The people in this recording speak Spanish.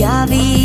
que había.